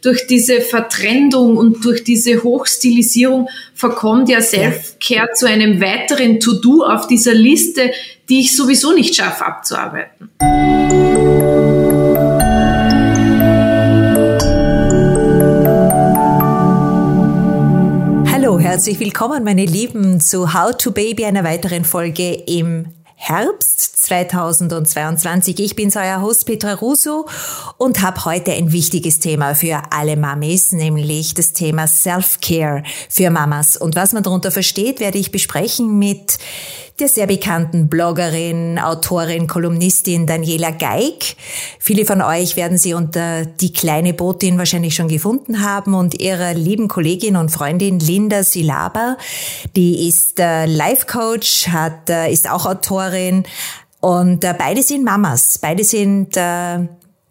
durch diese Vertrendung und durch diese Hochstilisierung verkommt ja Self-Care zu einem weiteren To-Do auf dieser Liste, die ich sowieso nicht schaffe abzuarbeiten. Hallo, herzlich willkommen, meine Lieben, zu How to Baby, einer weiteren Folge im Herbst 2022. Ich bin euer Host Petra Russo und habe heute ein wichtiges Thema für alle Mamis, nämlich das Thema Self-Care für Mamas. Und was man darunter versteht, werde ich besprechen mit der sehr bekannten Bloggerin, Autorin, Kolumnistin Daniela Geig. Viele von euch werden sie unter die kleine Botin wahrscheinlich schon gefunden haben und ihrer lieben Kollegin und Freundin Linda Silaba, die ist äh, Life Coach, hat, äh, ist auch Autorin und äh, beide sind Mamas, beide sind äh,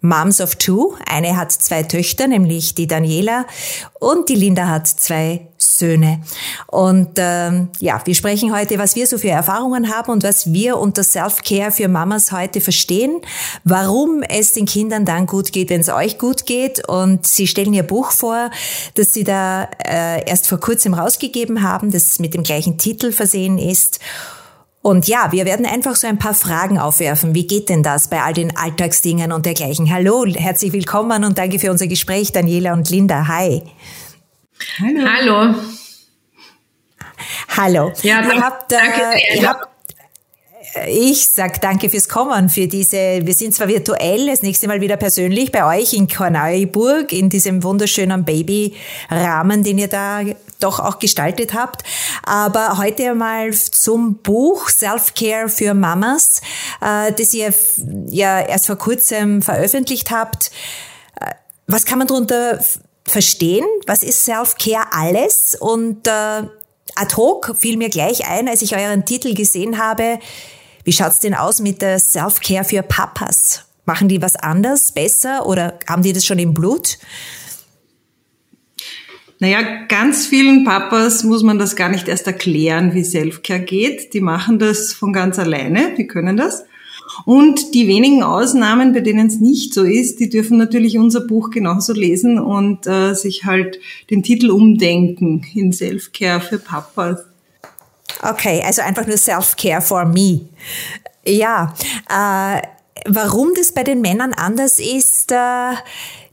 Moms of Two. Eine hat zwei Töchter, nämlich die Daniela und die Linda hat zwei Söhne. Und ähm, ja, wir sprechen heute, was wir so für Erfahrungen haben und was wir unter Self-Care für Mamas heute verstehen, warum es den Kindern dann gut geht, wenn es euch gut geht. Und sie stellen ihr Buch vor, das sie da äh, erst vor kurzem rausgegeben haben, das mit dem gleichen Titel versehen ist. Und ja, wir werden einfach so ein paar Fragen aufwerfen. Wie geht denn das bei all den Alltagsdingen und dergleichen? Hallo, herzlich willkommen und danke für unser Gespräch, Daniela und Linda. Hi. Hallo. Hallo. Hallo. Ja, ihr habt, äh, danke ihr habt ich sag danke fürs Kommen, für diese, wir sind zwar virtuell, das nächste Mal wieder persönlich bei euch in Korneuburg, in diesem wunderschönen Babyrahmen, den ihr da doch auch gestaltet habt. Aber heute einmal zum Buch Self-Care für Mamas, äh, das ihr ja erst vor kurzem veröffentlicht habt. Äh, was kann man darunter verstehen? Was ist Self-Care alles? Und äh, ad hoc fiel mir gleich ein, als ich euren Titel gesehen habe, wie schaut's denn aus mit der Self-Care für Papas? Machen die was anders, besser oder haben die das schon im Blut? Naja, ganz vielen Papas muss man das gar nicht erst erklären, wie Self-Care geht. Die machen das von ganz alleine, die können das. Und die wenigen Ausnahmen, bei denen es nicht so ist, die dürfen natürlich unser Buch genauso lesen und äh, sich halt den Titel umdenken in Self-Care für Papas. Okay, also einfach nur Self-Care for me. Ja, äh, warum das bei den Männern anders ist, äh,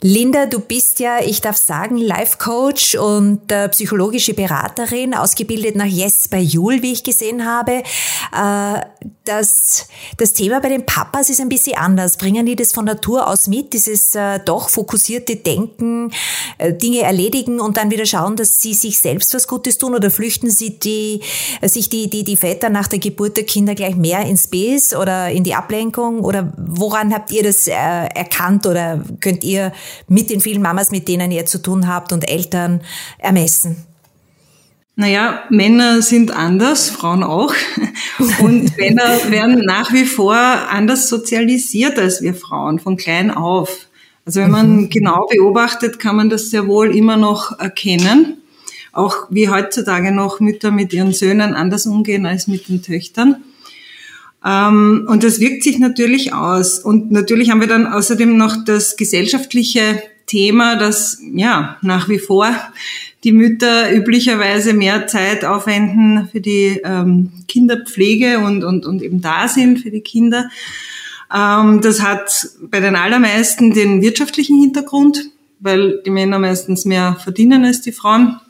Linda, du bist ja, ich darf sagen, Life Coach und äh, psychologische Beraterin, ausgebildet nach Yes bei Jul, wie ich gesehen habe. Äh, das, das Thema bei den Papas ist ein bisschen anders. Bringen die das von Natur aus mit, dieses äh, doch fokussierte Denken, äh, Dinge erledigen und dann wieder schauen, dass sie sich selbst was Gutes tun oder flüchten sie die, äh, sich die, die, die Väter nach der Geburt der Kinder gleich mehr ins Base oder in die Ablenkung oder woran habt ihr das äh, erkannt oder könnt ihr mit den vielen Mamas, mit denen ihr zu tun habt und Eltern ermessen? Naja, Männer sind anders, Frauen auch. Und Männer werden nach wie vor anders sozialisiert als wir Frauen, von klein auf. Also wenn man mhm. genau beobachtet, kann man das sehr wohl immer noch erkennen. Auch wie heutzutage noch Mütter mit ihren Söhnen anders umgehen als mit den Töchtern. Ähm, und das wirkt sich natürlich aus. Und natürlich haben wir dann außerdem noch das gesellschaftliche Thema, dass ja nach wie vor die Mütter üblicherweise mehr Zeit aufwenden für die ähm, Kinderpflege und, und, und eben da sind für die Kinder. Ähm, das hat bei den allermeisten den wirtschaftlichen Hintergrund, weil die Männer meistens mehr verdienen als die Frauen.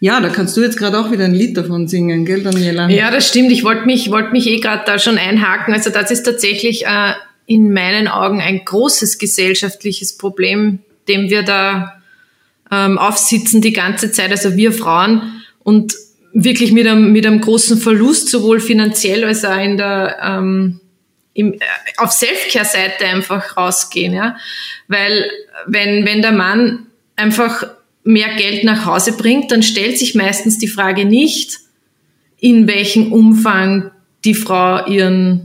Ja, da kannst du jetzt gerade auch wieder ein Lied davon singen, gell, Daniela? Ja, das stimmt. Ich wollte mich, wollte mich eh gerade da schon einhaken. Also das ist tatsächlich äh, in meinen Augen ein großes gesellschaftliches Problem, dem wir da ähm, aufsitzen die ganze Zeit, also wir Frauen und wirklich mit einem, mit einem großen Verlust, sowohl finanziell als auch in der, ähm, im, äh, auf Selfcare-Seite einfach rausgehen, ja. Weil wenn, wenn der Mann einfach mehr Geld nach Hause bringt, dann stellt sich meistens die Frage nicht, in welchem Umfang die Frau ihren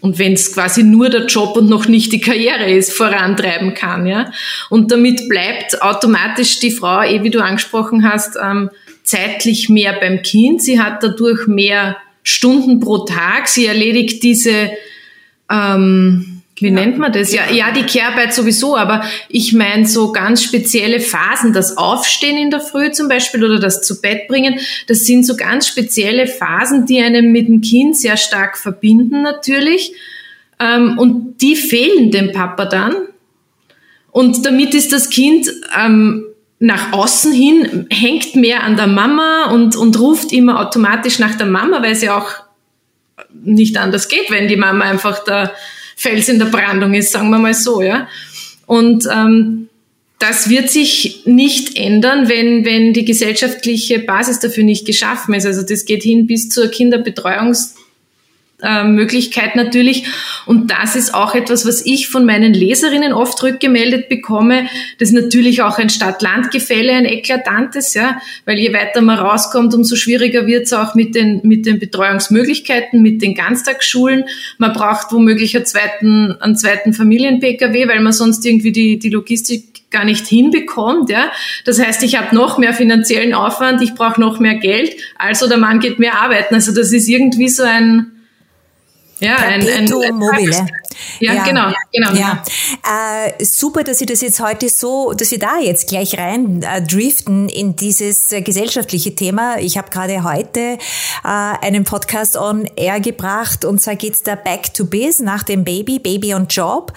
und wenn es quasi nur der Job und noch nicht die Karriere ist, vorantreiben kann, ja. Und damit bleibt automatisch die Frau, eh wie du angesprochen hast, ähm, zeitlich mehr beim Kind. Sie hat dadurch mehr Stunden pro Tag. Sie erledigt diese ähm, wie nennt man das? Ja, ja, die Kehrarbeit sowieso, aber ich meine so ganz spezielle Phasen, das Aufstehen in der Früh zum Beispiel oder das zu Bett bringen, das sind so ganz spezielle Phasen, die einem mit dem Kind sehr stark verbinden natürlich. Ähm, und die fehlen dem Papa dann. Und damit ist das Kind ähm, nach außen hin, hängt mehr an der Mama und, und ruft immer automatisch nach der Mama, weil es ja auch nicht anders geht, wenn die Mama einfach der Fels in der Brandung ist, sagen wir mal so, ja. Und ähm, das wird sich nicht ändern, wenn, wenn die gesellschaftliche Basis dafür nicht geschaffen ist. Also das geht hin bis zur Kinderbetreuungs äh, Möglichkeit natürlich. Und das ist auch etwas, was ich von meinen Leserinnen oft rückgemeldet bekomme. Das ist natürlich auch ein Stadt-Land-Gefälle, ein eklatantes, ja, weil je weiter man rauskommt, umso schwieriger wird es auch mit den, mit den Betreuungsmöglichkeiten, mit den Ganztagsschulen. Man braucht womöglich einen zweiten, einen zweiten Familien-Pkw, weil man sonst irgendwie die, die Logistik gar nicht hinbekommt. Ja? Das heißt, ich habe noch mehr finanziellen Aufwand, ich brauche noch mehr Geld, also der Mann geht mehr arbeiten. Also das ist irgendwie so ein, ja, ein, ein, ein mobile. Ja, ja, genau, genau. Ja. Äh, super, dass Sie das jetzt heute so, dass Sie da jetzt gleich rein äh, driften in dieses äh, gesellschaftliche Thema. Ich habe gerade heute äh, einen Podcast on Air gebracht und zwar geht's da Back to Biz nach dem Baby, Baby und Job.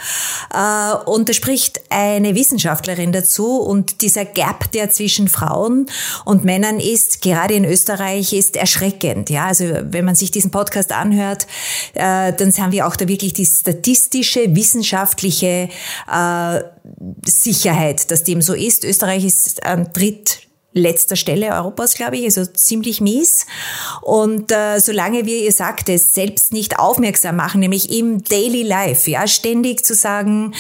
Äh, und da spricht eine Wissenschaftlerin dazu und dieser Gap, der zwischen Frauen und Männern ist, gerade in Österreich, ist erschreckend. Ja, also wenn man sich diesen Podcast anhört, äh, dann haben wir auch da wirklich die statistische, wissenschaftliche äh, Sicherheit, dass dem so ist. Österreich ist an drittletzter Stelle Europas, glaube ich, also ziemlich mies. Und äh, solange wir, ihr sagt es, selbst nicht aufmerksam machen, nämlich im Daily Life, ja, ständig zu sagen,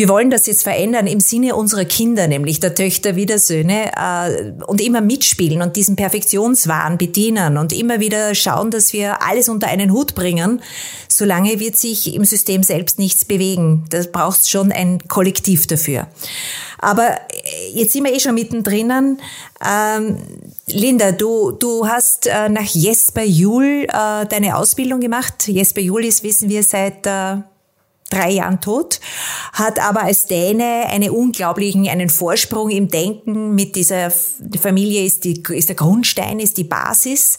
wir wollen das jetzt verändern im Sinne unserer Kinder, nämlich der Töchter wie der Söhne, äh, und immer mitspielen und diesen Perfektionswahn bedienen und immer wieder schauen, dass wir alles unter einen Hut bringen. Solange wird sich im System selbst nichts bewegen. Da braucht schon ein Kollektiv dafür. Aber äh, jetzt sind wir eh schon mittendrin. Ähm, Linda, du, du hast äh, nach Jesper Juhl äh, deine Ausbildung gemacht. Jesper Juhl ist, wissen wir, seit äh, drei Jahren tot, hat aber als Däne einen unglaublichen, einen Vorsprung im Denken mit dieser Familie ist, die, ist der Grundstein, ist die Basis.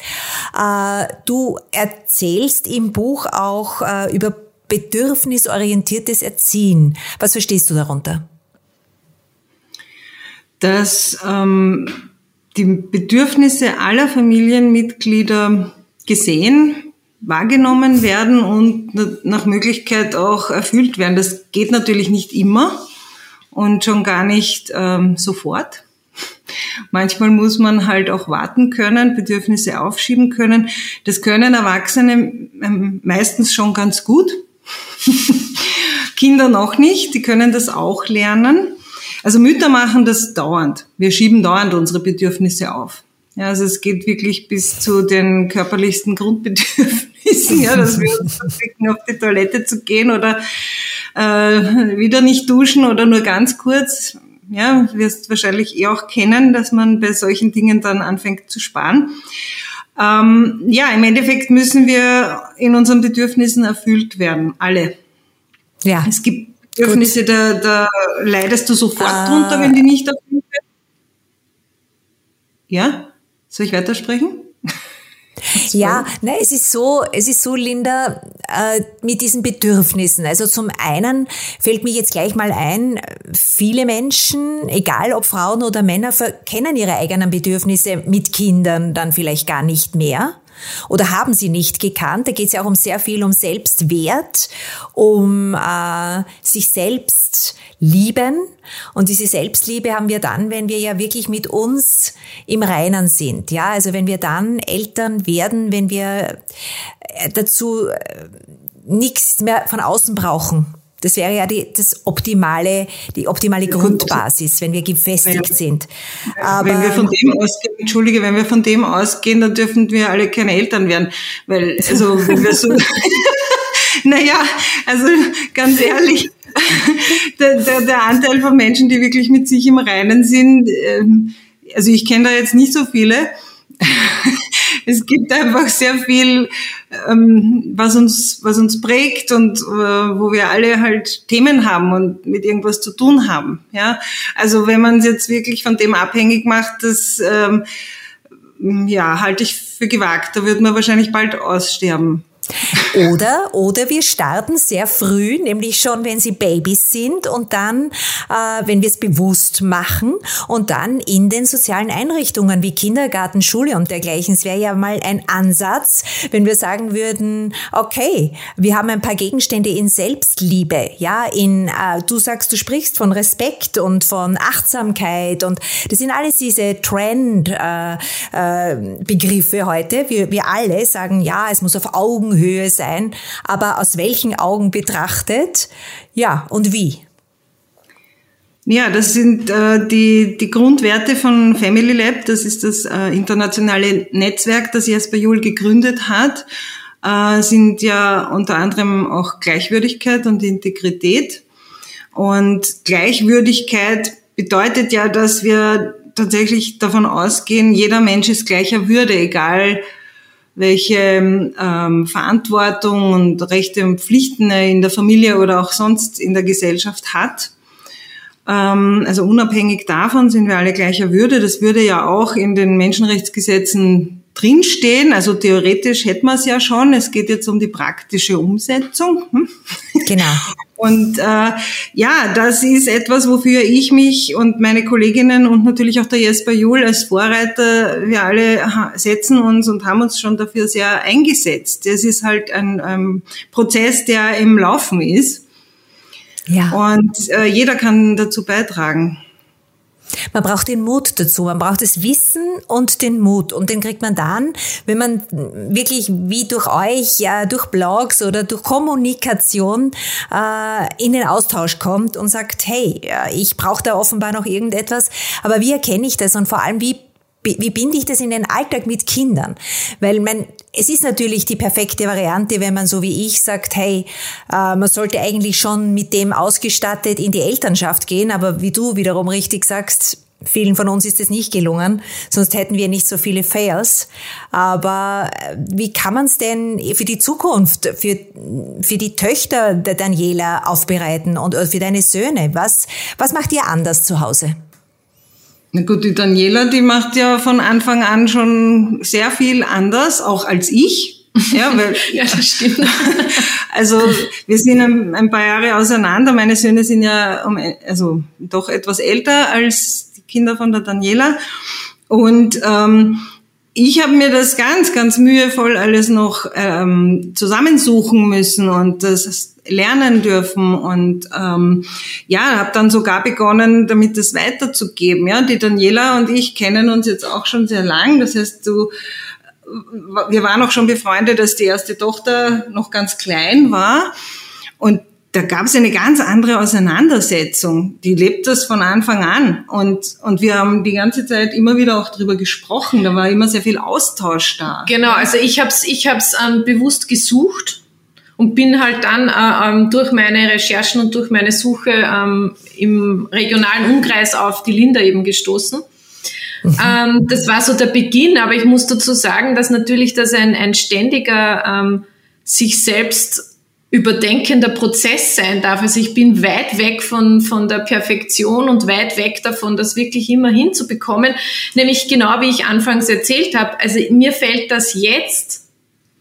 Äh, du erzählst im Buch auch äh, über bedürfnisorientiertes Erziehen. Was verstehst du darunter? Dass ähm, die Bedürfnisse aller Familienmitglieder gesehen, wahrgenommen werden und nach Möglichkeit auch erfüllt werden. Das geht natürlich nicht immer und schon gar nicht ähm, sofort. Manchmal muss man halt auch warten können, Bedürfnisse aufschieben können. Das können Erwachsene ähm, meistens schon ganz gut. Kinder noch nicht, die können das auch lernen. Also Mütter machen das dauernd. Wir schieben dauernd unsere Bedürfnisse auf. Ja, also es geht wirklich bis zu den körperlichsten Grundbedürfnissen, ja, dass wir uns verpflichten, auf die Toilette zu gehen oder äh, wieder nicht duschen oder nur ganz kurz. Ja, wirst wahrscheinlich eh auch kennen, dass man bei solchen Dingen dann anfängt zu sparen. Ähm, ja, im Endeffekt müssen wir in unseren Bedürfnissen erfüllt werden, alle. Ja. Es gibt Bedürfnisse, da, da leidest du sofort ah. drunter, wenn die nicht erfüllt werden. Ja? Soll ich weitersprechen? Ja, ne, es ist so, es ist so, Linda, äh, mit diesen Bedürfnissen. Also zum einen fällt mir jetzt gleich mal ein, viele Menschen, egal ob Frauen oder Männer, kennen ihre eigenen Bedürfnisse mit Kindern dann vielleicht gar nicht mehr oder haben sie nicht gekannt. Da geht es ja auch um sehr viel um Selbstwert, um äh, sich selbst lieben. Und diese Selbstliebe haben wir dann, wenn wir ja wirklich mit uns im Reinen sind. Ja, also wenn wir dann Eltern werden, wenn wir äh, dazu äh, nichts mehr von außen brauchen. Das wäre ja die, das optimale, die optimale Grundbasis, wenn wir gefestigt ja. sind. Aber wenn wir von dem ausgehen, entschuldige, wenn wir von dem ausgehen, dann dürfen wir alle keine Eltern werden, weil, also, wenn wir so, naja, also, ganz ehrlich, der, der, der Anteil von Menschen, die wirklich mit sich im Reinen sind, ähm, also ich kenne da jetzt nicht so viele, es gibt einfach sehr viel, ähm, was uns, was uns prägt und äh, wo wir alle halt Themen haben und mit irgendwas zu tun haben. Ja, also wenn man es jetzt wirklich von dem abhängig macht, das ähm, ja halte ich für gewagt. Da wird man wahrscheinlich bald aussterben. Oder, oder wir starten sehr früh, nämlich schon, wenn sie Babys sind und dann, äh, wenn wir es bewusst machen und dann in den sozialen Einrichtungen wie Kindergarten, Schule und dergleichen. Es wäre ja mal ein Ansatz, wenn wir sagen würden, okay, wir haben ein paar Gegenstände in Selbstliebe, ja, in, äh, du sagst, du sprichst von Respekt und von Achtsamkeit und das sind alles diese Trend-Begriffe äh, äh, heute. Wir, wir alle sagen, ja, es muss auf Augenhöhe Augenhöhe sein, aber aus welchen Augen betrachtet? Ja, und wie? Ja, das sind äh, die, die Grundwerte von Family Lab. Das ist das äh, internationale Netzwerk, das Jesper Juhl gegründet hat. Äh, sind ja unter anderem auch Gleichwürdigkeit und Integrität. Und Gleichwürdigkeit bedeutet ja, dass wir tatsächlich davon ausgehen, jeder Mensch ist gleicher Würde, egal welche ähm, Verantwortung und Rechte und Pflichten er in der Familie oder auch sonst in der Gesellschaft hat. Ähm, also unabhängig davon sind wir alle gleicher Würde. Das würde ja auch in den Menschenrechtsgesetzen drinstehen. Also theoretisch hätten wir es ja schon. Es geht jetzt um die praktische Umsetzung. Hm? Genau. Und äh, ja, das ist etwas, wofür ich mich und meine Kolleginnen und natürlich auch der Jesper Juhl als Vorreiter, wir alle setzen uns und haben uns schon dafür sehr eingesetzt. Es ist halt ein ähm, Prozess, der im Laufen ist. Ja. Und äh, jeder kann dazu beitragen. Man braucht den Mut dazu, man braucht das Wissen und den Mut. Und den kriegt man dann, wenn man wirklich wie durch euch, ja, durch Blogs oder durch Kommunikation äh, in den Austausch kommt und sagt, hey, ich brauche da offenbar noch irgendetwas, aber wie erkenne ich das und vor allem, wie wie binde ich das in den Alltag mit Kindern? Weil man, es ist natürlich die perfekte Variante, wenn man so wie ich sagt, hey, äh, man sollte eigentlich schon mit dem ausgestattet in die Elternschaft gehen, aber wie du wiederum richtig sagst, vielen von uns ist es nicht gelungen, sonst hätten wir nicht so viele Fails. Aber äh, wie kann man es denn für die Zukunft, für, für die Töchter der Daniela aufbereiten und für deine Söhne? Was, was macht ihr anders zu Hause? Na gut, die Daniela, die macht ja von Anfang an schon sehr viel anders, auch als ich. Ja, weil, ja, das stimmt. Also wir sind ein, ein, paar Jahre auseinander. Meine Söhne sind ja um, also doch etwas älter als die Kinder von der Daniela. Und ähm, ich habe mir das ganz, ganz mühevoll alles noch ähm, zusammensuchen müssen und das lernen dürfen und ähm, ja, habe dann sogar begonnen, damit das weiterzugeben. Ja, die Daniela und ich kennen uns jetzt auch schon sehr lang. Das heißt, du, wir waren auch schon befreundet, als die erste Tochter noch ganz klein war und da gab es eine ganz andere Auseinandersetzung. Die lebt das von Anfang an. Und, und wir haben die ganze Zeit immer wieder auch drüber gesprochen. Da war immer sehr viel Austausch da. Genau, also ich habe es ich hab's, ähm, bewusst gesucht und bin halt dann äh, ähm, durch meine Recherchen und durch meine Suche ähm, im regionalen Umkreis auf die Linda eben gestoßen. Mhm. Ähm, das war so der Beginn, aber ich muss dazu sagen, dass natürlich das ein, ein ständiger ähm, sich selbst überdenkender Prozess sein darf. Also ich bin weit weg von, von der Perfektion und weit weg davon, das wirklich immer hinzubekommen. Nämlich genau wie ich anfangs erzählt habe. Also mir fällt das jetzt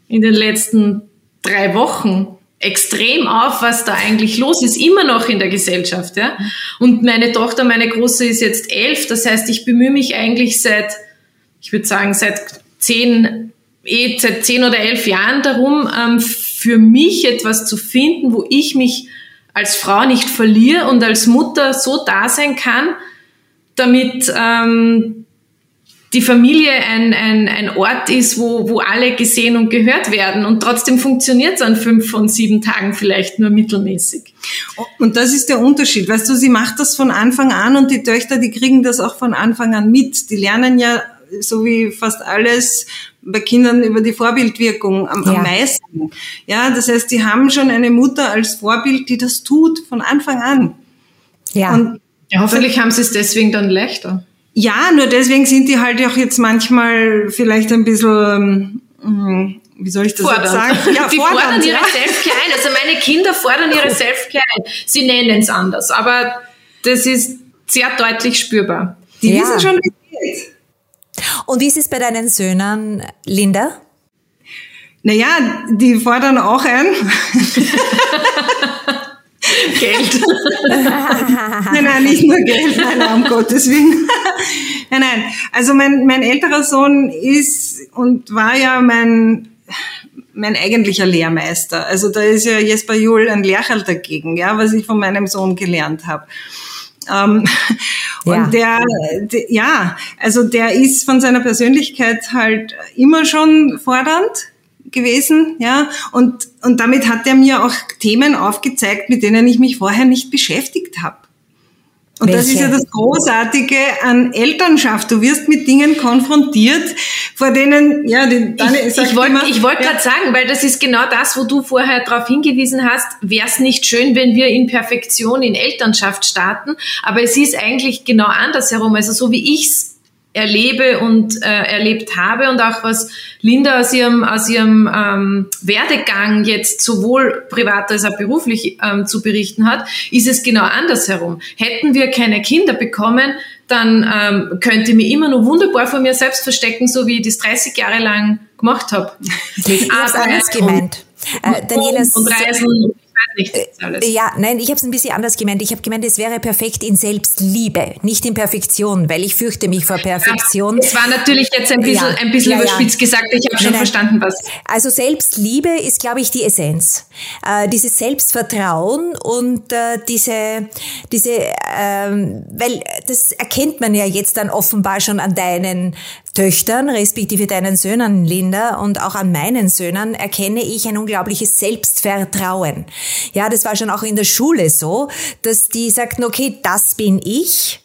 in den letzten drei Wochen extrem auf, was da eigentlich los ist, immer noch in der Gesellschaft. Ja? Und meine Tochter, meine Große ist jetzt elf. Das heißt, ich bemühe mich eigentlich seit, ich würde sagen, seit zehn, eh, seit zehn oder elf Jahren darum, ähm, für mich etwas zu finden, wo ich mich als Frau nicht verliere und als Mutter so da sein kann, damit ähm, die Familie ein, ein, ein Ort ist, wo, wo alle gesehen und gehört werden. Und trotzdem funktioniert es an fünf von sieben Tagen vielleicht nur mittelmäßig. Und das ist der Unterschied. Weißt du, sie macht das von Anfang an und die Töchter, die kriegen das auch von Anfang an mit. Die lernen ja so wie fast alles bei Kindern über die Vorbildwirkung am, ja. am meisten. Ja, das heißt, die haben schon eine Mutter als Vorbild, die das tut von Anfang an. Ja. Und ja, hoffentlich haben sie es deswegen dann leichter. Ja, nur deswegen sind die halt auch jetzt manchmal vielleicht ein bisschen, ähm, wie soll ich das Fordernd. jetzt sagen? Ja, die fordernd, fordern ihre ja. Selfcare ein. Also meine Kinder fordern ihre Selfcare ein. Sie nennen es anders, aber das ist sehr deutlich spürbar. Die ja. wissen schon, wie es geht. Und wie ist es bei deinen Söhnen, Linda? Naja, die fordern auch ein. Geld. nein, nein, nicht nur Geld, nein, nein, um Gottes Willen. nein, nein. Also mein, mein älterer Sohn ist und war ja mein, mein eigentlicher Lehrmeister. Also da ist ja Jesper Juhl ein Lehrerl dagegen, ja, was ich von meinem Sohn gelernt habe. Ähm, ja. Und der, der, ja, also der ist von seiner Persönlichkeit halt immer schon fordernd gewesen, ja, und, und damit hat er mir auch Themen aufgezeigt, mit denen ich mich vorher nicht beschäftigt habe. Und Welche? das ist ja das Großartige an Elternschaft. Du wirst mit Dingen konfrontiert, vor denen, ja, die, deine, ich, ich wollte wollt ja. gerade sagen, weil das ist genau das, wo du vorher darauf hingewiesen hast, wäre es nicht schön, wenn wir in Perfektion in Elternschaft starten, aber es ist eigentlich genau andersherum. Also so wie ich's erlebe und äh, erlebt habe und auch was Linda aus ihrem, aus ihrem ähm, Werdegang jetzt sowohl privat als auch beruflich ähm, zu berichten hat, ist es genau andersherum. Hätten wir keine Kinder bekommen, dann ähm, könnte ich mich immer noch wunderbar vor mir selbst verstecken, so wie ich das 30 Jahre lang gemacht habe. Habe alles gemeint. Und, äh, Daniela, und Reisen. Ja, nein, ich habe es ein bisschen anders gemeint. Ich habe gemeint, es wäre perfekt in Selbstliebe, nicht in Perfektion, weil ich fürchte mich vor Perfektion. Es war natürlich jetzt ein bisschen, ja, ein bisschen ja, überspitzt ja. gesagt. Ich habe schon nein, verstanden, was. Also Selbstliebe ist, glaube ich, die Essenz. Äh, dieses Selbstvertrauen und äh, diese, diese, ähm, weil das erkennt man ja jetzt dann offenbar schon an deinen Töchtern, respektive deinen Söhnen, Linda, und auch an meinen Söhnen erkenne ich ein unglaubliches Selbstvertrauen. Ja, das war schon auch in der Schule so, dass die sagten, okay, das bin ich,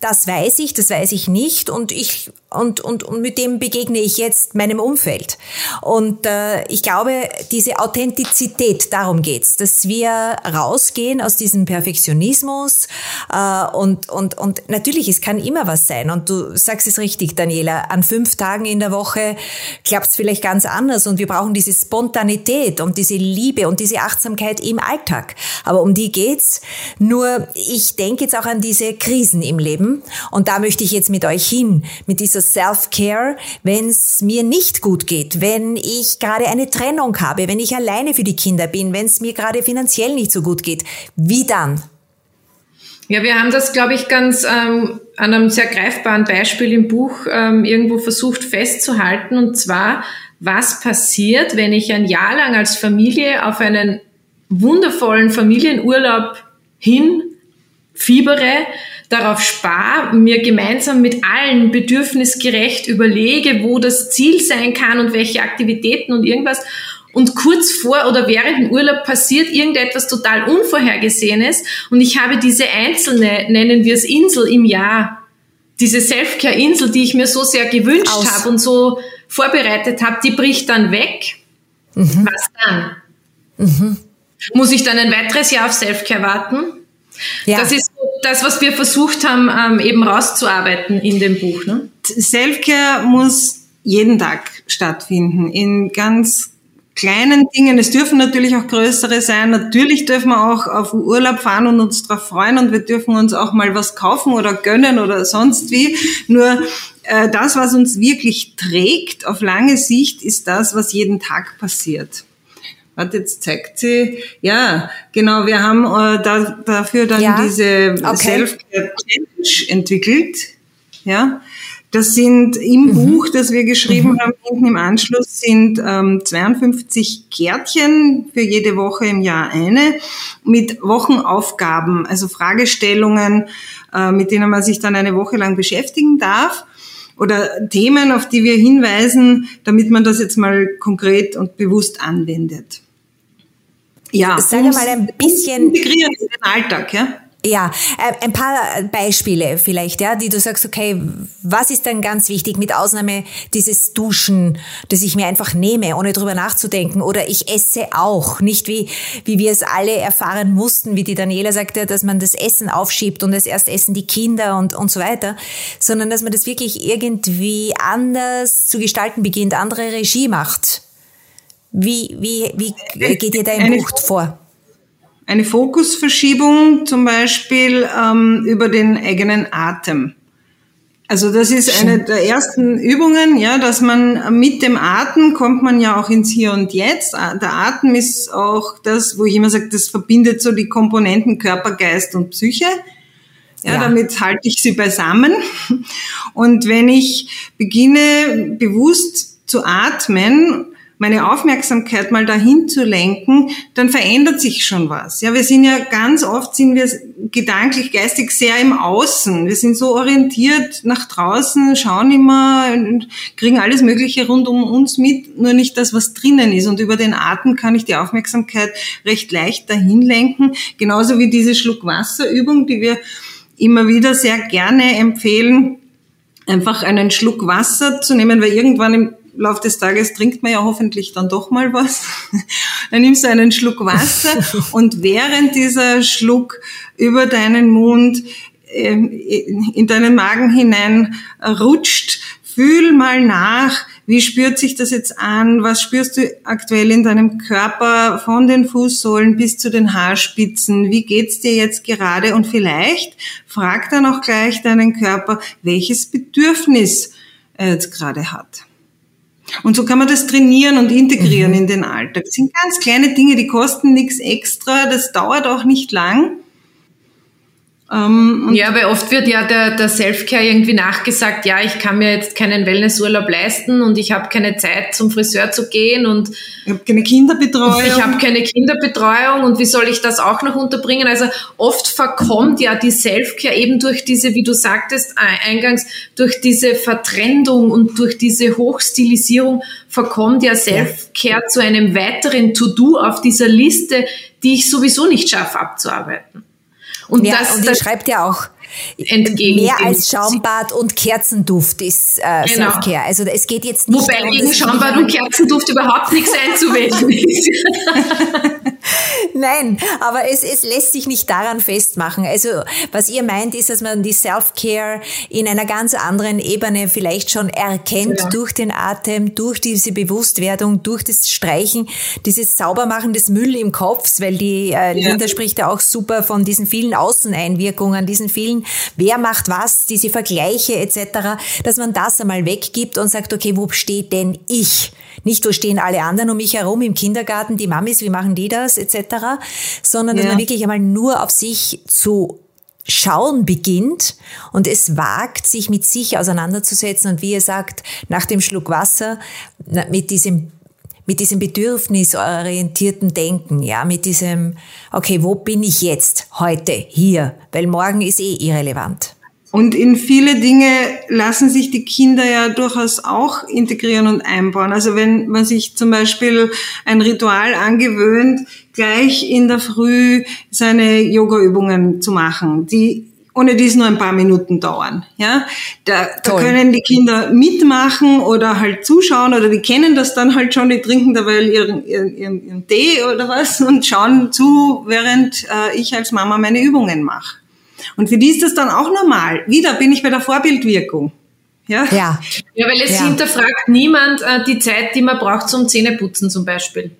das weiß ich, das weiß ich nicht und ich und, und, und mit dem begegne ich jetzt meinem Umfeld. Und äh, ich glaube, diese Authentizität, darum geht's, dass wir rausgehen aus diesem Perfektionismus äh, und, und, und natürlich, es kann immer was sein. Und du sagst es richtig, Daniela, an fünf Tagen in der Woche klappt's vielleicht ganz anders und wir brauchen diese Spontanität und diese Liebe und diese Achtsamkeit im Alltag. Aber um die geht's. Nur ich denke jetzt auch an diese Krisen im Leben und da möchte ich jetzt mit euch hin, mit dieser Self-Care, wenn es mir nicht gut geht, wenn ich gerade eine Trennung habe, wenn ich alleine für die Kinder bin, wenn es mir gerade finanziell nicht so gut geht. Wie dann? Ja, wir haben das, glaube ich, ganz ähm, an einem sehr greifbaren Beispiel im Buch ähm, irgendwo versucht festzuhalten. Und zwar, was passiert, wenn ich ein Jahr lang als Familie auf einen wundervollen Familienurlaub hin fiebere, darauf spare, mir gemeinsam mit allen bedürfnisgerecht überlege, wo das Ziel sein kann und welche Aktivitäten und irgendwas. Und kurz vor oder während dem Urlaub passiert irgendetwas total Unvorhergesehenes und ich habe diese einzelne, nennen wir es Insel im Jahr, diese Selfcare-Insel, die ich mir so sehr gewünscht habe und so vorbereitet habe, die bricht dann weg. Mhm. Was dann? Mhm. Muss ich dann ein weiteres Jahr auf Selfcare warten? Ja. Das ist das, was wir versucht haben, ähm, eben rauszuarbeiten in dem Buch. Ne? Selfcare muss jeden Tag stattfinden, in ganz kleinen Dingen. Es dürfen natürlich auch größere sein. Natürlich dürfen wir auch auf Urlaub fahren und uns darauf freuen und wir dürfen uns auch mal was kaufen oder gönnen oder sonst wie. Nur äh, das, was uns wirklich trägt auf lange Sicht, ist das, was jeden Tag passiert. Warte, jetzt zeigt sie. Ja, genau, wir haben äh, da, dafür dann ja? diese okay. Self-Care Challenge entwickelt. Ja, das sind im mhm. Buch, das wir geschrieben mhm. haben, hinten im Anschluss sind ähm, 52 Kärtchen für jede Woche im Jahr eine mit Wochenaufgaben, also Fragestellungen, äh, mit denen man sich dann eine Woche lang beschäftigen darf oder Themen, auf die wir hinweisen, damit man das jetzt mal konkret und bewusst anwendet. Ja, sag mal ein bisschen integrieren in den Alltag, ja. Ja, äh, ein paar Beispiele vielleicht, ja, die du sagst, okay, was ist dann ganz wichtig? Mit Ausnahme dieses Duschen, das ich mir einfach nehme, ohne drüber nachzudenken. Oder ich esse auch, nicht wie, wie wir es alle erfahren mussten, wie die Daniela sagte, dass man das Essen aufschiebt und es erst essen die Kinder und, und so weiter, sondern dass man das wirklich irgendwie anders zu gestalten beginnt, andere Regie macht. Wie, wie, wie geht ihr da im Buch vor? Eine Fokusverschiebung zum Beispiel ähm, über den eigenen Atem. Also das ist eine der ersten Übungen, ja, dass man mit dem Atem kommt man ja auch ins Hier und Jetzt. Der Atem ist auch das, wo ich immer sage, das verbindet so die Komponenten Körper, Geist und Psyche. Ja, ja. damit halte ich sie beisammen. Und wenn ich beginne bewusst zu atmen, meine Aufmerksamkeit mal dahin zu lenken, dann verändert sich schon was. Ja, wir sind ja ganz oft sind wir gedanklich, geistig sehr im Außen. Wir sind so orientiert nach draußen, schauen immer und kriegen alles Mögliche rund um uns mit, nur nicht das, was drinnen ist. Und über den Atem kann ich die Aufmerksamkeit recht leicht dahin lenken. Genauso wie diese Schluckwasserübung, die wir immer wieder sehr gerne empfehlen, einfach einen Schluck Wasser zu nehmen, weil irgendwann im Lauf des Tages trinkt man ja hoffentlich dann doch mal was. dann nimmst du einen Schluck Wasser und während dieser Schluck über deinen Mund ähm, in deinen Magen hinein rutscht, fühl mal nach, wie spürt sich das jetzt an? Was spürst du aktuell in deinem Körper von den Fußsohlen bis zu den Haarspitzen? Wie geht's dir jetzt gerade? Und vielleicht frag dann auch gleich deinen Körper, welches Bedürfnis er jetzt gerade hat. Und so kann man das trainieren und integrieren mhm. in den Alltag. Das sind ganz kleine Dinge, die kosten nichts extra, das dauert auch nicht lang. Ähm, ja, weil oft wird ja der, der Selfcare irgendwie nachgesagt, ja, ich kann mir jetzt keinen Wellnessurlaub leisten und ich habe keine Zeit zum Friseur zu gehen und ich habe keine Kinderbetreuung. Ich habe keine Kinderbetreuung und wie soll ich das auch noch unterbringen? Also oft verkommt ja die Selfcare eben durch diese, wie du sagtest eingangs, durch diese Vertrendung und durch diese Hochstilisierung verkommt ja Selfcare ja. zu einem weiteren To-Do auf dieser Liste, die ich sowieso nicht schaffe abzuarbeiten. Und, ja, das, und das schreibt ja auch, entgegen. Mehr als Schaumbad und Kerzenduft ist äh, genau. Selfcare. Also es geht jetzt nicht Wobei darum, gegen Schaumbad und Kerzenduft überhaupt nichts einzuwenden ist. Nein, aber es, es lässt sich nicht daran festmachen. Also was ihr meint, ist, dass man die Self-Care in einer ganz anderen Ebene vielleicht schon erkennt ja. durch den Atem, durch diese Bewusstwerdung, durch das Streichen, dieses Saubermachen des Müll im Kopf, weil die äh, ja. Linda spricht ja auch super von diesen vielen Außeneinwirkungen, diesen vielen wer macht was, diese Vergleiche etc., dass man das einmal weggibt und sagt, okay, wo steht denn ich? Nicht, wo stehen alle anderen um mich herum im Kindergarten, die Mamis, wie machen die das etc., sondern dass man wirklich einmal nur auf sich zu schauen beginnt und es wagt, sich mit sich auseinanderzusetzen und wie ihr sagt, nach dem Schluck Wasser, mit diesem mit diesem bedürfnisorientierten Denken, ja, mit diesem, okay, wo bin ich jetzt, heute, hier, weil morgen ist eh irrelevant. Und in viele Dinge lassen sich die Kinder ja durchaus auch integrieren und einbauen. Also wenn man sich zum Beispiel ein Ritual angewöhnt, gleich in der Früh seine Yoga-Übungen zu machen, die ohne dies nur ein paar Minuten dauern. Ja, da, da können die Kinder mitmachen oder halt zuschauen oder die kennen das dann halt schon, die trinken dabei ihren, ihren, ihren, ihren Tee oder was und schauen zu, während äh, ich als Mama meine Übungen mache. Und für die ist das dann auch normal. Wieder bin ich bei der Vorbildwirkung. Ja, ja. ja weil es ja. hinterfragt niemand äh, die Zeit, die man braucht zum Zähneputzen zum Beispiel.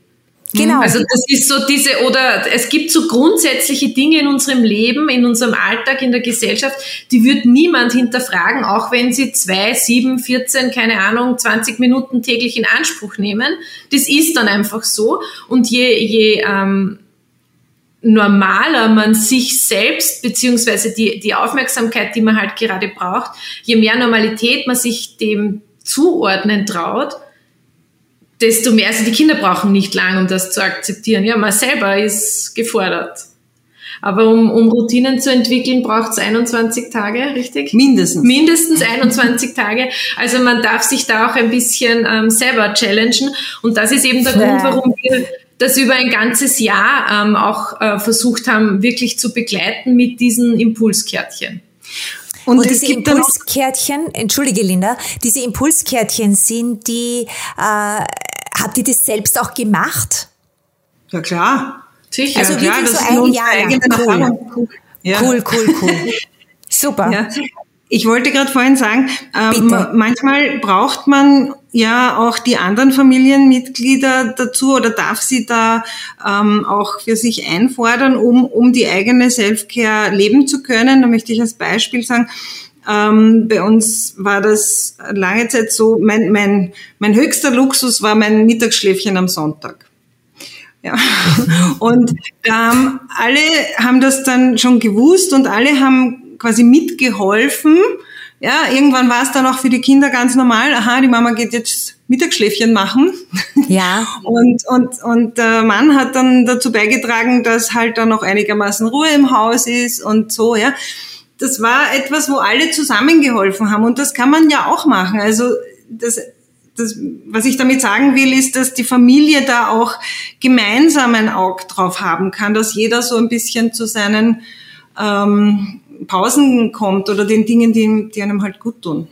Genau. Also das ist so diese, oder es gibt so grundsätzliche Dinge in unserem Leben, in unserem Alltag, in der Gesellschaft, die wird niemand hinterfragen, auch wenn sie zwei, sieben, 14, keine Ahnung, 20 Minuten täglich in Anspruch nehmen. Das ist dann einfach so. Und je, je ähm, normaler man sich selbst, beziehungsweise die, die Aufmerksamkeit, die man halt gerade braucht, je mehr Normalität man sich dem zuordnen traut, desto mehr, also die Kinder brauchen nicht lang, um das zu akzeptieren. Ja, man selber ist gefordert. Aber um, um Routinen zu entwickeln, braucht es 21 Tage, richtig? Mindestens. Mindestens 21 Tage. Also man darf sich da auch ein bisschen ähm, selber challengen. Und das ist eben der Grund, warum wir das über ein ganzes Jahr ähm, auch äh, versucht haben, wirklich zu begleiten mit diesen Impulskärtchen. Und, und diese Impulskärtchen, entschuldige Linda, diese Impulskärtchen sind die, äh, habt ihr das selbst auch gemacht? Ja klar. Sicher. Also ja, wirklich so ein Jahr lang. Cool. Ja. cool, cool, cool. Super. Ja. Ich wollte gerade vorhin sagen, ähm, manchmal braucht man ja auch die anderen Familienmitglieder dazu oder darf sie da ähm, auch für sich einfordern, um, um die eigene Selfcare leben zu können. Da möchte ich als Beispiel sagen, ähm, bei uns war das lange Zeit so, mein, mein, mein höchster Luxus war mein Mittagsschläfchen am Sonntag. Ja. Und ähm, alle haben das dann schon gewusst und alle haben quasi mitgeholfen. Ja, irgendwann war es dann auch für die Kinder ganz normal. Aha, die Mama geht jetzt Mittagsschläfchen machen. Ja. Und, und, und der Mann hat dann dazu beigetragen, dass halt dann noch einigermaßen Ruhe im Haus ist und so, ja. Das war etwas, wo alle zusammengeholfen haben und das kann man ja auch machen. Also, das, das, was ich damit sagen will, ist, dass die Familie da auch gemeinsam ein Auge drauf haben kann, dass jeder so ein bisschen zu seinen ähm, Pausen kommt oder den Dingen, die, die einem halt gut tun.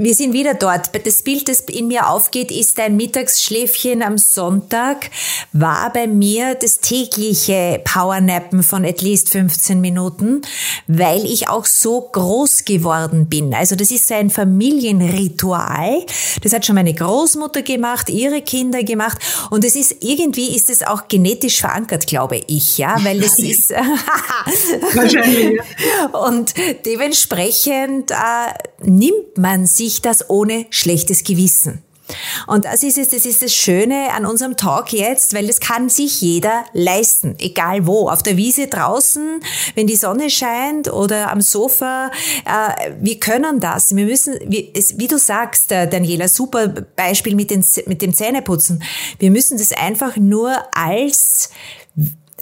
Wir sind wieder dort. Das Bild, das in mir aufgeht, ist ein Mittagsschläfchen am Sonntag, war bei mir das tägliche Powernappen von at least 15 Minuten, weil ich auch so groß geworden bin. Also das ist ein Familienritual. Das hat schon meine Großmutter gemacht, ihre Kinder gemacht und es ist irgendwie ist es auch genetisch verankert, glaube ich, ja, weil es ist Wahrscheinlich. und dementsprechend äh, nimmt man sich ich das ohne schlechtes Gewissen. Und das ist es, das ist das Schöne an unserem Talk jetzt, weil das kann sich jeder leisten, egal wo, auf der Wiese draußen, wenn die Sonne scheint oder am Sofa. Äh, wir können das. Wir müssen, wie, du sagst, äh, Daniela, super Beispiel mit dem Zähneputzen. Wir müssen das einfach nur als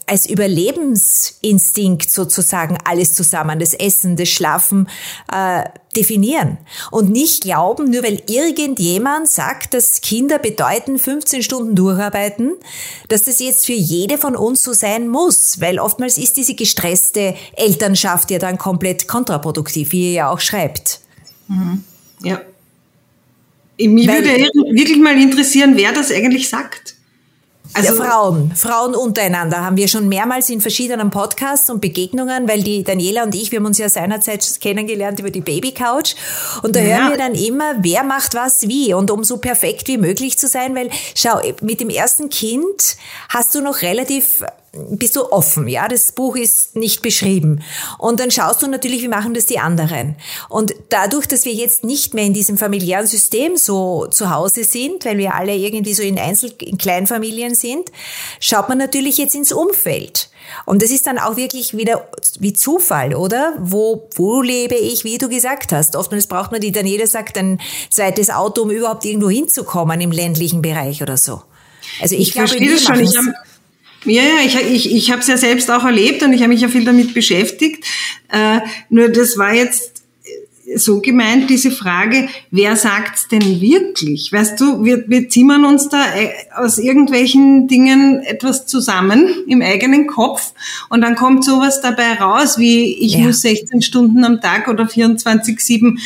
als Überlebensinstinkt sozusagen alles zusammen, das Essen, das Schlafen äh, definieren und nicht glauben, nur weil irgendjemand sagt, dass Kinder bedeuten 15 Stunden durcharbeiten, dass das jetzt für jede von uns so sein muss, weil oftmals ist diese gestresste Elternschaft ja dann komplett kontraproduktiv, wie ihr ja auch schreibt. Mhm. Ja. Mich weil, würde wirklich mal interessieren, wer das eigentlich sagt. Also ja, Frauen, Frauen untereinander. Haben wir schon mehrmals in verschiedenen Podcasts und Begegnungen, weil die Daniela und ich, wir haben uns ja seinerzeit kennengelernt über die Babycouch. Und da ja. hören wir dann immer, wer macht was wie. Und um so perfekt wie möglich zu sein, weil schau, mit dem ersten Kind hast du noch relativ bist du offen, ja, das Buch ist nicht beschrieben. Und dann schaust du natürlich, wie machen das die anderen. Und dadurch, dass wir jetzt nicht mehr in diesem familiären System so zu Hause sind, weil wir alle irgendwie so in Einzel-, in Kleinfamilien sind, schaut man natürlich jetzt ins Umfeld. Und das ist dann auch wirklich wieder wie Zufall, oder? Wo, wo lebe ich, wie du gesagt hast? Oftmals braucht man, die Daniela sagt, ein zweites Auto, um überhaupt irgendwo hinzukommen im ländlichen Bereich oder so. Also ich, ich glaube, verstehe das schon. Ich ja, ja, ich, ich, ich habe es ja selbst auch erlebt und ich habe mich ja viel damit beschäftigt. Äh, nur das war jetzt so gemeint, diese Frage, wer sagt's denn wirklich? Weißt du, wir, wir zimmern uns da äh, aus irgendwelchen Dingen etwas zusammen im eigenen Kopf und dann kommt sowas dabei raus, wie ich ja. muss 16 Stunden am Tag oder 24-7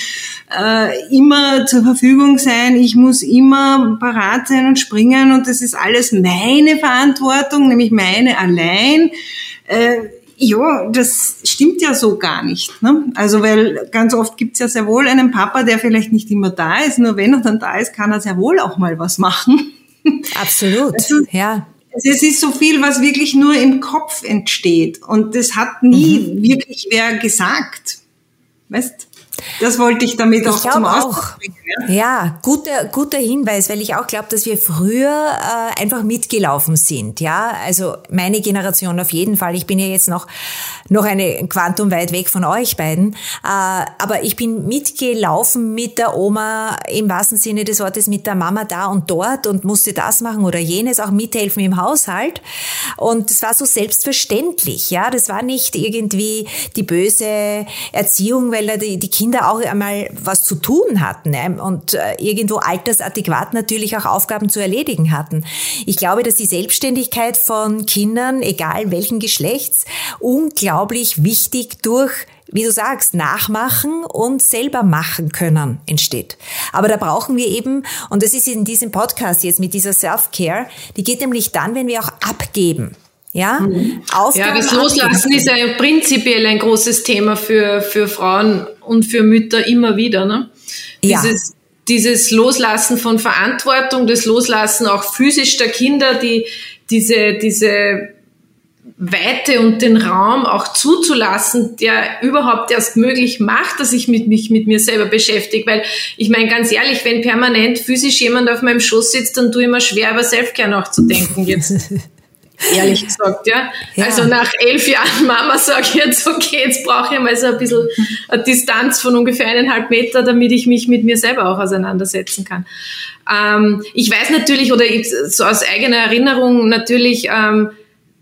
äh, immer zur Verfügung sein, ich muss immer parat sein und springen und das ist alles meine Verantwortung, nämlich meine allein. Äh, ja, das stimmt ja so gar nicht. Ne? Also weil ganz oft gibt's ja sehr wohl einen Papa, der vielleicht nicht immer da ist, nur wenn er dann da ist, kann er sehr wohl auch mal was machen. Absolut, also, ja. Es ist so viel, was wirklich nur im Kopf entsteht und das hat nie mhm. wirklich wer gesagt. Weißt? Das wollte ich damit auch ich zum Ausdruck bringen. Ja, ja guter, guter Hinweis, weil ich auch glaube, dass wir früher äh, einfach mitgelaufen sind. Ja, also meine Generation auf jeden Fall. Ich bin ja jetzt noch, noch eine Quantum weit weg von euch beiden. Äh, aber ich bin mitgelaufen mit der Oma im wahrsten Sinne des Wortes, mit der Mama da und dort und musste das machen oder jenes, auch mithelfen im Haushalt. Und es war so selbstverständlich. Ja, das war nicht irgendwie die böse Erziehung, weil da die, die Kinder auch einmal was zu tun hatten und äh, irgendwo altersadäquat natürlich auch Aufgaben zu erledigen hatten. Ich glaube, dass die Selbstständigkeit von Kindern, egal welchen Geschlechts, unglaublich wichtig durch wie du sagst, nachmachen und selber machen können entsteht. Aber da brauchen wir eben, und das ist in diesem Podcast jetzt mit dieser Self-Care, die geht nämlich dann, wenn wir auch abgeben. Ja, mhm. ja das Loslassen ist ja prinzipiell ein großes Thema für, für Frauen und für Mütter immer wieder. Ne? Dieses, ja. dieses Loslassen von Verantwortung, das Loslassen auch physisch der Kinder, die diese, diese Weite und den Raum auch zuzulassen, der überhaupt erst möglich macht, dass ich mit, mich mit mir selber beschäftige. Weil ich meine ganz ehrlich, wenn permanent physisch jemand auf meinem Schoß sitzt, dann tue ich mir schwer, über Selfcare nachzudenken jetzt. ehrlich gesagt, ja? ja. Also nach elf Jahren Mama sage ich jetzt, okay, jetzt brauche ich mal so ein bisschen eine Distanz von ungefähr eineinhalb Meter, damit ich mich mit mir selber auch auseinandersetzen kann. Ähm, ich weiß natürlich, oder so aus eigener Erinnerung natürlich, ähm,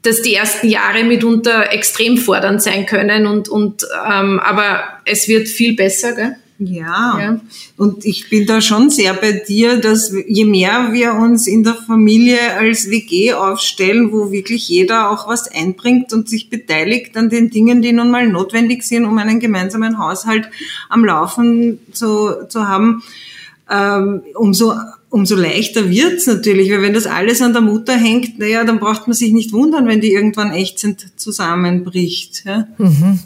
dass die ersten Jahre mitunter extrem fordernd sein können und, und ähm, aber es wird viel besser, gell? Ja. ja, und ich bin da schon sehr bei dir, dass je mehr wir uns in der Familie als WG aufstellen, wo wirklich jeder auch was einbringt und sich beteiligt an den Dingen, die nun mal notwendig sind, um einen gemeinsamen Haushalt am Laufen zu, zu haben, ähm, umso umso leichter wird's natürlich, weil wenn das alles an der Mutter hängt, naja, dann braucht man sich nicht wundern, wenn die irgendwann ächzend zusammenbricht. Ja? Mhm.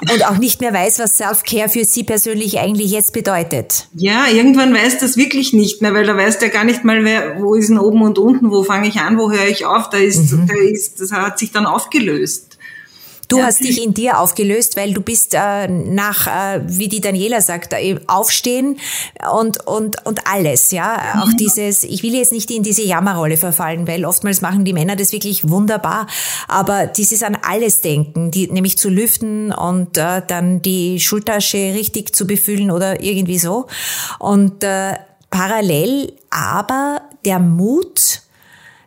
Und auch nicht mehr weiß, was Self-Care für sie persönlich eigentlich jetzt bedeutet. Ja, irgendwann weiß das wirklich nicht mehr, weil da weiß der gar nicht mal, wer, wo ist denn oben und unten, wo fange ich an, wo höre ich auf, da ist, mhm. da ist, das hat sich dann aufgelöst. Du ja. hast dich in dir aufgelöst, weil du bist äh, nach, äh, wie die Daniela sagt, äh, aufstehen und, und, und alles, ja. Mhm. Auch dieses, ich will jetzt nicht in diese Jammerrolle verfallen, weil oftmals machen die Männer das wirklich wunderbar. Aber dieses an alles denken, die, nämlich zu lüften und äh, dann die Schultasche richtig zu befüllen oder irgendwie so. Und äh, parallel aber der Mut,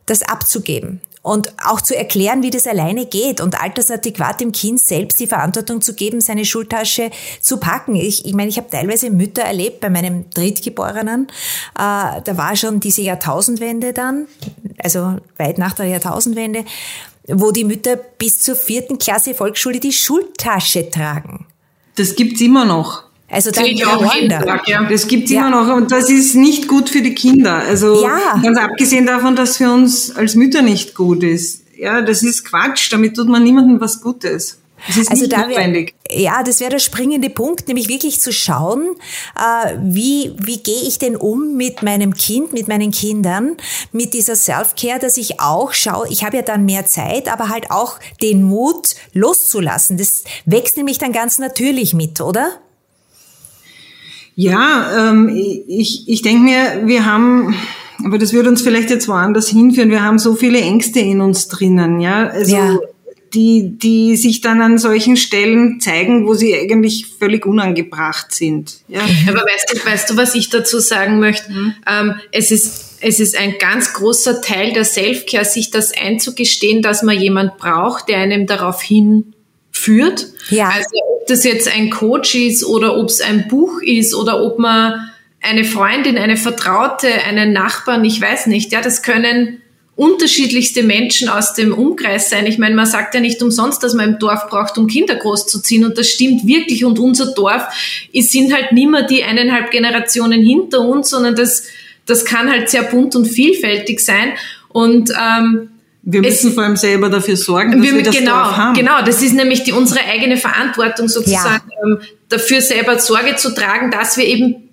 das abzugeben und auch zu erklären, wie das alleine geht und altersadäquat dem Kind selbst die Verantwortung zu geben, seine Schultasche zu packen. Ich, ich meine, ich habe teilweise Mütter erlebt bei meinem Drittgeborenen, äh, da war schon diese Jahrtausendwende dann, also weit nach der Jahrtausendwende, wo die Mütter bis zur vierten Klasse Volksschule die Schultasche tragen. Das gibt's immer noch. Also da ich auch Tag, ja. Das gibt's ja. immer noch und das ist nicht gut für die Kinder. Also ja. ganz abgesehen davon, dass für uns als Mütter nicht gut ist. Ja, das ist Quatsch. Damit tut man niemandem was Gutes. Das ist also nicht da notwendig. Wär, ja, das wäre der springende Punkt, nämlich wirklich zu schauen, äh, wie, wie gehe ich denn um mit meinem Kind, mit meinen Kindern, mit dieser Self-Care, dass ich auch schaue, ich habe ja dann mehr Zeit, aber halt auch den Mut loszulassen. Das wächst nämlich dann ganz natürlich mit, oder? Ja, ähm, ich, ich denke mir, wir haben, aber das würde uns vielleicht jetzt woanders hinführen, wir haben so viele Ängste in uns drinnen, ja. Also ja. Die, die sich dann an solchen Stellen zeigen, wo sie eigentlich völlig unangebracht sind. Ja. Aber weißt du, weißt du, was ich dazu sagen möchte? Mhm. Ähm, es ist es ist ein ganz großer Teil der Selfcare, sich das einzugestehen, dass man jemand braucht, der einem darauf hinführt. Ja. Also das jetzt ein Coach ist oder ob es ein Buch ist oder ob man eine Freundin, eine Vertraute, einen Nachbarn, ich weiß nicht, ja, das können unterschiedlichste Menschen aus dem Umkreis sein. Ich meine, man sagt ja nicht umsonst, dass man im Dorf braucht, um Kinder großzuziehen. Und das stimmt wirklich. Und unser Dorf es sind halt nicht mehr die eineinhalb Generationen hinter uns, sondern das, das kann halt sehr bunt und vielfältig sein. Und ähm, wir müssen es, vor allem selber dafür sorgen, dass wir, wir das genau, Dorf haben. Genau, das ist nämlich die, unsere eigene Verantwortung sozusagen, ja. ähm, dafür selber Sorge zu tragen, dass wir eben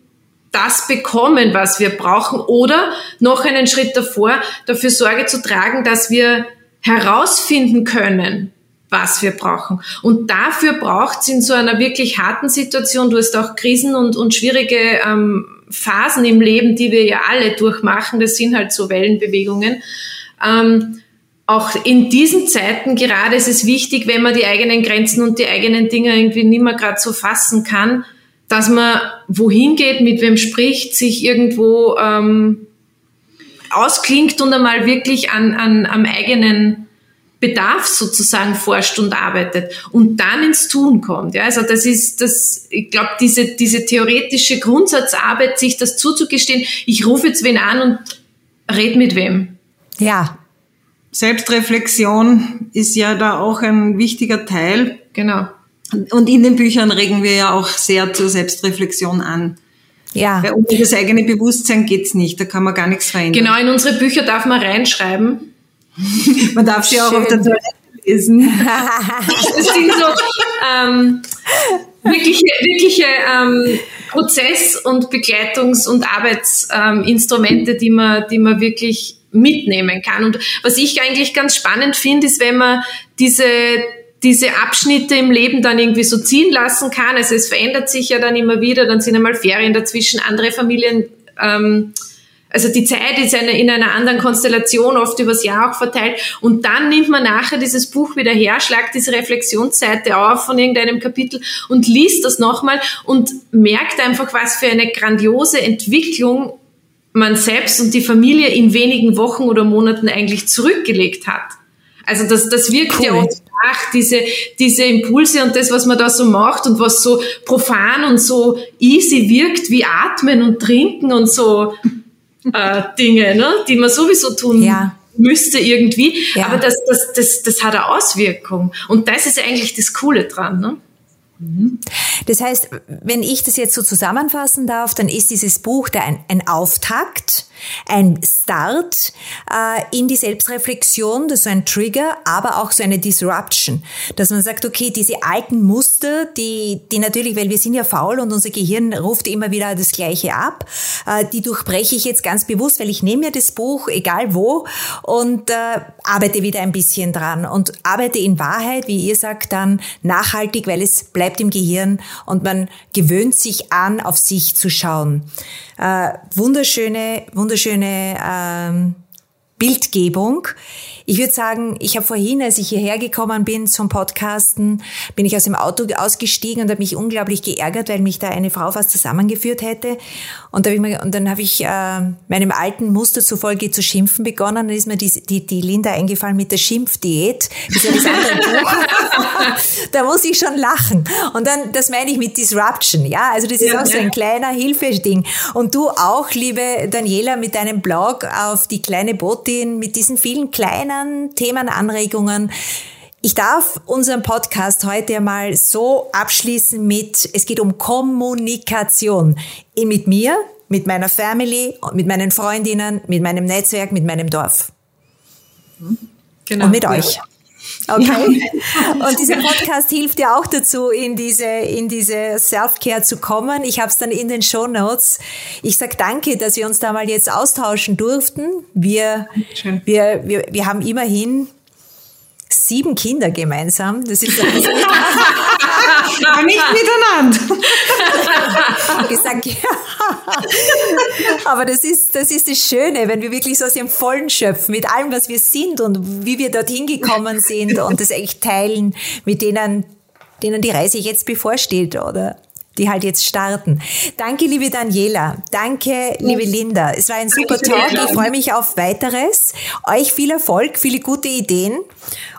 das bekommen, was wir brauchen oder noch einen Schritt davor, dafür Sorge zu tragen, dass wir herausfinden können, was wir brauchen. Und dafür braucht es in so einer wirklich harten Situation, du hast auch Krisen und, und schwierige ähm, Phasen im Leben, die wir ja alle durchmachen, das sind halt so Wellenbewegungen, ähm, auch in diesen Zeiten gerade ist es wichtig, wenn man die eigenen Grenzen und die eigenen Dinge irgendwie nicht mehr gerade so fassen kann, dass man wohin geht, mit wem spricht, sich irgendwo ähm, ausklingt und einmal wirklich an, an, am eigenen Bedarf sozusagen forscht und arbeitet und dann ins Tun kommt. Ja, also das ist das, ich glaube, diese, diese theoretische Grundsatzarbeit, sich das zuzugestehen, ich rufe jetzt wen an und red mit wem. Ja. Selbstreflexion ist ja da auch ein wichtiger Teil. Genau. Und in den Büchern regen wir ja auch sehr zur Selbstreflexion an. Ja. Weil ohne das eigene Bewusstsein geht's nicht, da kann man gar nichts verändern. Genau, in unsere Bücher darf man reinschreiben, Man darf sie auch auf der Toilette lesen. das sind so ähm, wirkliche, wirkliche ähm, Prozess- und Begleitungs- und Arbeitsinstrumente, ähm, die man, die man wirklich mitnehmen kann. Und was ich eigentlich ganz spannend finde, ist, wenn man diese diese Abschnitte im Leben dann irgendwie so ziehen lassen kann. Also es verändert sich ja dann immer wieder, dann sind einmal Ferien dazwischen, andere Familien ähm, also die Zeit ist eine, in einer anderen Konstellation oft übers Jahr auch verteilt. Und dann nimmt man nachher dieses Buch wieder her, schlagt diese Reflexionsseite auf von irgendeinem Kapitel und liest das nochmal und merkt einfach, was für eine grandiose Entwicklung man selbst und die Familie in wenigen Wochen oder Monaten eigentlich zurückgelegt hat. Also das, das wirkt cool. ja oft nach, diese, diese Impulse und das, was man da so macht und was so profan und so easy wirkt, wie atmen und trinken und so äh, Dinge, ne, die man sowieso tun ja. müsste irgendwie. Ja. Aber das, das, das, das hat eine Auswirkung. Und das ist eigentlich das Coole dran. Ne? Das heißt, wenn ich das jetzt so zusammenfassen darf, dann ist dieses Buch da ein, ein Auftakt, ein Start äh, in die Selbstreflexion, das ist so ein Trigger, aber auch so eine Disruption, dass man sagt, okay, diese alten Muster, die, die natürlich, weil wir sind ja faul und unser Gehirn ruft immer wieder das Gleiche ab, äh, die durchbreche ich jetzt ganz bewusst, weil ich nehme mir das Buch, egal wo, und äh, arbeite wieder ein bisschen dran. Und arbeite in Wahrheit, wie ihr sagt, dann nachhaltig, weil es bleibt bleibt im Gehirn und man gewöhnt sich an, auf sich zu schauen. Äh, wunderschöne, wunderschöne ähm, Bildgebung. Ich würde sagen, ich habe vorhin, als ich hierher gekommen bin zum Podcasten, bin ich aus dem Auto ausgestiegen und habe mich unglaublich geärgert, weil mich da eine Frau fast zusammengeführt hätte. Und, da hab ich mir, und dann habe ich äh, meinem alten Muster zufolge zu schimpfen begonnen. Dann ist mir die, die, die Linda eingefallen mit der Schimpfdiät. Das ist ja das andere Buch. da muss ich schon lachen. Und dann, das meine ich mit Disruption. Ja, also das ist ja, auch so ein kleiner Hilfeding. Und du auch, liebe Daniela, mit deinem Blog auf die kleine Botin, mit diesen vielen kleinen Themen, Themenanregungen. Ich darf unseren Podcast heute mal so abschließen mit, es geht um Kommunikation. Mit mir, mit meiner Family, mit meinen Freundinnen, mit meinem Netzwerk, mit meinem Dorf. Genau. Und mit euch. Okay. Und dieser Podcast hilft ja auch dazu, in diese, in diese Self-Care zu kommen. Ich habe es dann in den Show Notes. Ich sag danke, dass wir uns da mal jetzt austauschen durften. Wir, wir, wir, wir haben immerhin sieben Kinder gemeinsam. Das ist Aber nicht miteinander. gesagt, ja. Aber das ist, das ist das Schöne, wenn wir wirklich so aus dem Vollen schöpfen, mit allem, was wir sind und wie wir dorthin gekommen sind und das echt teilen mit denen, denen die Reise jetzt bevorsteht, oder? die halt jetzt starten. Danke, liebe Daniela. Danke, liebe Linda. Es war ein super Talk. Ich freue mich auf weiteres. Euch viel Erfolg, viele gute Ideen.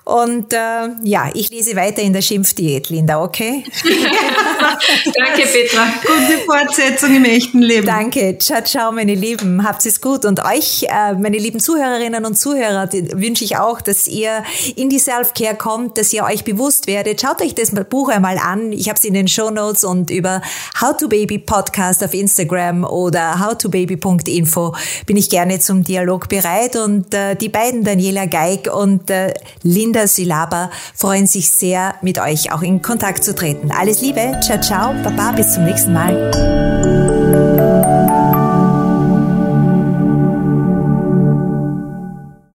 Und äh, ja, ich lese weiter in der Schimpfdiät, Linda, okay? Danke, Petra. Gute Fortsetzung im echten Leben. Danke. Ciao, ciao, meine Lieben. Habt es gut. Und euch, äh, meine lieben Zuhörerinnen und Zuhörer, wünsche ich auch, dass ihr in die Self-Care kommt, dass ihr euch bewusst werdet. Schaut euch das Buch einmal an. Ich habe es in den Show Notes und über How to Baby Podcast auf Instagram oder howtobaby.info bin ich gerne zum Dialog bereit. Und äh, die beiden, Daniela Geig und äh, Linda Linda Silaba freuen sich sehr, mit euch auch in Kontakt zu treten. Alles Liebe, ciao, ciao, baba, bis zum nächsten Mal.